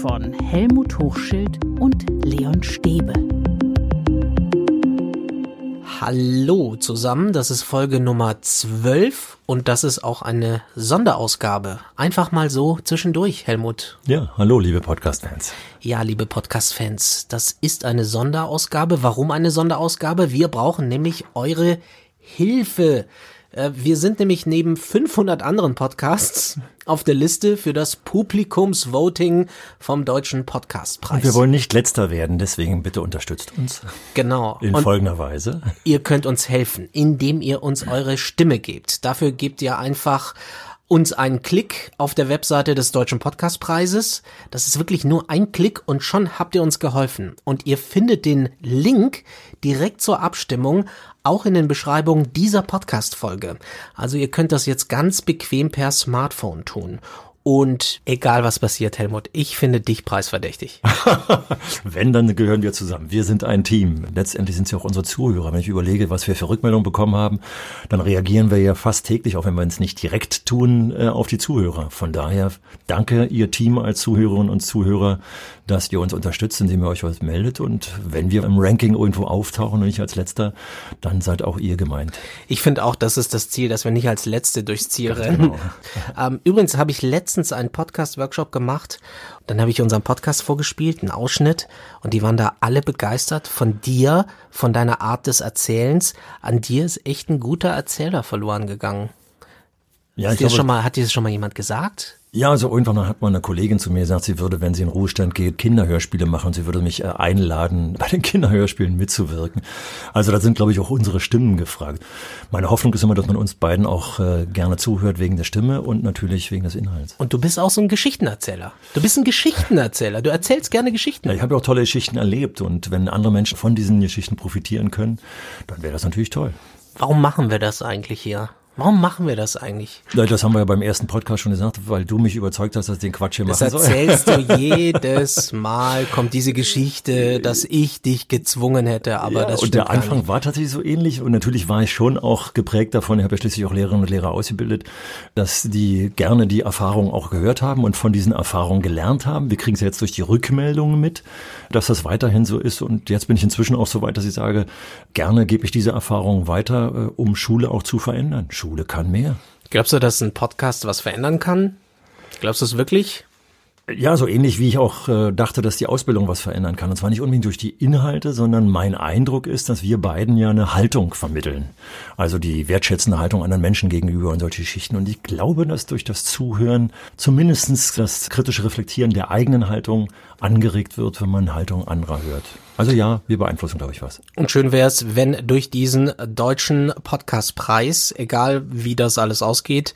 Helmut Hochschild und Leon Stäbe. Hallo zusammen, das ist Folge Nummer 12 und das ist auch eine Sonderausgabe. Einfach mal so zwischendurch, Helmut. Ja, hallo liebe Podcast-Fans. Ja, liebe Podcast-Fans, das ist eine Sonderausgabe. Warum eine Sonderausgabe? Wir brauchen nämlich eure Hilfe. Äh, wir sind nämlich neben 500 anderen Podcasts auf der Liste für das Publikumsvoting vom Deutschen Podcastpreis. Und wir wollen nicht letzter werden, deswegen bitte unterstützt uns. Genau. In Und folgender Weise. Ihr könnt uns helfen, indem ihr uns eure Stimme gebt. Dafür gebt ihr einfach uns einen Klick auf der Webseite des Deutschen Podcastpreises. Das ist wirklich nur ein Klick und schon habt ihr uns geholfen. Und ihr findet den Link direkt zur Abstimmung auch in den Beschreibungen dieser Podcast-Folge. Also ihr könnt das jetzt ganz bequem per Smartphone tun. Und egal was passiert, Helmut, ich finde dich preisverdächtig. Wenn, dann gehören wir zusammen. Wir sind ein Team. Letztendlich sind sie auch unsere Zuhörer. Wenn ich überlege, was wir für Rückmeldungen bekommen haben, dann reagieren wir ja fast täglich, auch wenn wir es nicht direkt tun, äh, auf die Zuhörer. Von daher danke ihr Team als Zuhörerinnen und Zuhörer, dass ihr uns unterstützt, indem ihr euch was meldet. Und wenn wir im Ranking irgendwo auftauchen und nicht als Letzter, dann seid auch ihr gemeint. Ich finde auch, das ist das Ziel, dass wir nicht als Letzte durchs Ziel rennen. Genau. ähm, übrigens habe ich letztens einen Podcast-Workshop gemacht. Dann habe ich unseren Podcast vorgespielt, einen Ausschnitt. Und die waren da alle begeistert von dir, von deiner Art des Erzählens. An dir ist echt ein guter Erzähler verloren gegangen. Ja, ich glaube, schon mal, hat dir das schon mal jemand gesagt? Ja, also irgendwann hat mal eine Kollegin zu mir gesagt, sie würde, wenn sie in Ruhestand geht, Kinderhörspiele machen und sie würde mich äh, einladen, bei den Kinderhörspielen mitzuwirken. Also da sind, glaube ich, auch unsere Stimmen gefragt. Meine Hoffnung ist immer, dass man uns beiden auch äh, gerne zuhört wegen der Stimme und natürlich wegen des Inhalts. Und du bist auch so ein Geschichtenerzähler. Du bist ein Geschichtenerzähler. Du erzählst gerne Geschichten. Ja, ich habe ja auch tolle Geschichten erlebt und wenn andere Menschen von diesen Geschichten profitieren können, dann wäre das natürlich toll. Warum machen wir das eigentlich hier? Warum machen wir das eigentlich? Das haben wir ja beim ersten Podcast schon gesagt, weil du mich überzeugt hast, dass ich den Quatsch hier das machen soll. Das erzählst du jedes Mal, kommt diese Geschichte, dass ich dich gezwungen hätte, aber ja, das Und der Anfang war tatsächlich so ähnlich und natürlich war ich schon auch geprägt davon, ich habe ja schließlich auch Lehrerinnen und Lehrer ausgebildet, dass die gerne die Erfahrungen auch gehört haben und von diesen Erfahrungen gelernt haben. Wir kriegen es jetzt durch die Rückmeldungen mit, dass das weiterhin so ist und jetzt bin ich inzwischen auch so weit, dass ich sage, gerne gebe ich diese Erfahrungen weiter, äh, um Schule auch zu verändern. Schule kann mehr. Glaubst du, dass ein Podcast was verändern kann? Glaubst du es wirklich? Ja, so ähnlich wie ich auch äh, dachte, dass die Ausbildung was verändern kann. Und zwar nicht unbedingt durch die Inhalte, sondern mein Eindruck ist, dass wir beiden ja eine Haltung vermitteln. Also die wertschätzende Haltung anderen Menschen gegenüber und solche Geschichten. Und ich glaube, dass durch das Zuhören zumindestens das kritische Reflektieren der eigenen Haltung angeregt wird, wenn man Haltung anderer hört. Also ja, wir beeinflussen, glaube ich, was. Und schön wäre es, wenn durch diesen deutschen Podcastpreis, egal wie das alles ausgeht,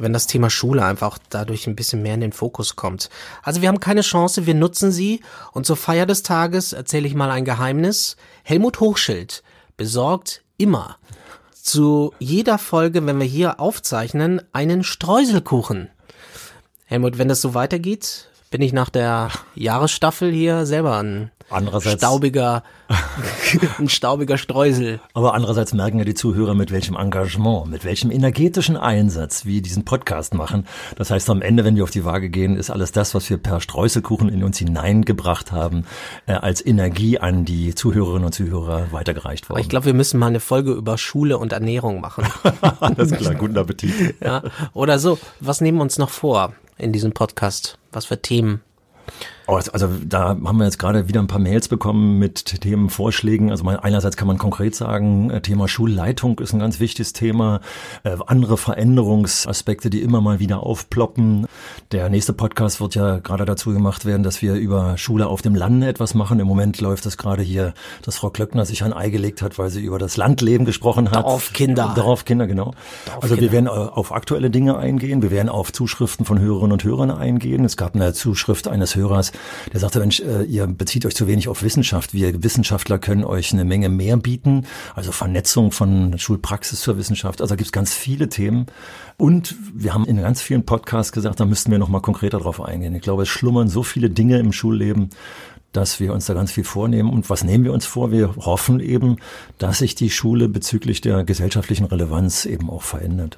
wenn das Thema Schule einfach dadurch ein bisschen mehr in den Fokus kommt. Also wir haben keine Chance, wir nutzen sie. Und zur Feier des Tages erzähle ich mal ein Geheimnis. Helmut Hochschild besorgt immer zu jeder Folge, wenn wir hier aufzeichnen, einen Streuselkuchen. Helmut, wenn das so weitergeht, bin ich nach der Jahresstaffel hier selber ein Andererseits, staubiger, ein staubiger Streusel. Aber andererseits merken ja die Zuhörer, mit welchem Engagement, mit welchem energetischen Einsatz wir diesen Podcast machen. Das heißt, am Ende, wenn wir auf die Waage gehen, ist alles das, was wir per Streuselkuchen in uns hineingebracht haben, äh, als Energie an die Zuhörerinnen und Zuhörer weitergereicht worden. Aber ich glaube, wir müssen mal eine Folge über Schule und Ernährung machen. Alles klar, guten Appetit. ja, oder so. Was nehmen wir uns noch vor in diesem Podcast? Was für Themen? Oh, also da haben wir jetzt gerade wieder ein paar Mails bekommen mit Themenvorschlägen. Also einerseits kann man konkret sagen, äh, Thema Schulleitung ist ein ganz wichtiges Thema. Äh, andere Veränderungsaspekte, die immer mal wieder aufploppen. Der nächste Podcast wird ja gerade dazu gemacht werden, dass wir über Schule auf dem Lande etwas machen. Im Moment läuft es gerade hier, dass Frau Klöckner sich ein Ei gelegt hat, weil sie über das Landleben gesprochen hat. Dorfkinder. Dorfkinder, genau. Dorfkinder. Also wir werden äh, auf aktuelle Dinge eingehen. Wir werden auf Zuschriften von Hörerinnen und Hörern eingehen. Es gab eine Zuschrift eines Hörers, der sagte, Mensch, äh, ihr bezieht euch zu wenig auf Wissenschaft. Wir Wissenschaftler können euch eine Menge mehr bieten. Also Vernetzung von Schulpraxis zur Wissenschaft. Also da gibt es ganz viele Themen. Und wir haben in ganz vielen Podcasts gesagt, da müssten wir noch mal konkreter drauf eingehen. Ich glaube, es schlummern so viele Dinge im Schulleben, dass wir uns da ganz viel vornehmen. Und was nehmen wir uns vor? Wir hoffen eben, dass sich die Schule bezüglich der gesellschaftlichen Relevanz eben auch verändert.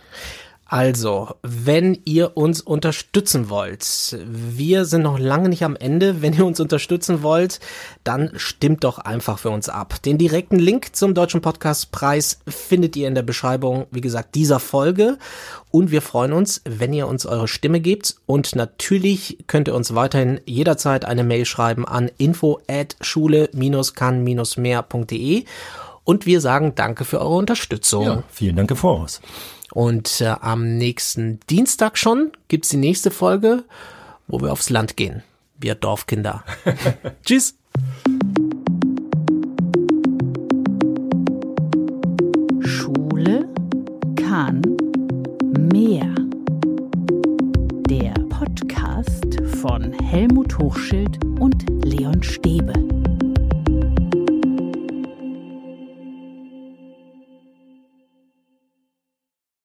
Also, wenn ihr uns unterstützen wollt, wir sind noch lange nicht am Ende. Wenn ihr uns unterstützen wollt, dann stimmt doch einfach für uns ab. Den direkten Link zum Deutschen Podcastpreis findet ihr in der Beschreibung, wie gesagt, dieser Folge. Und wir freuen uns, wenn ihr uns eure Stimme gebt. Und natürlich könnt ihr uns weiterhin jederzeit eine Mail schreiben an info at schule-kann-mehr.de. Und wir sagen danke für eure Unterstützung. Ja, vielen Dank im Voraus. Und äh, am nächsten Dienstag schon gibt's die nächste Folge, wo wir aufs Land gehen. Wir Dorfkinder. Tschüss. Schule kann mehr. Der Podcast von Helmut Hochschild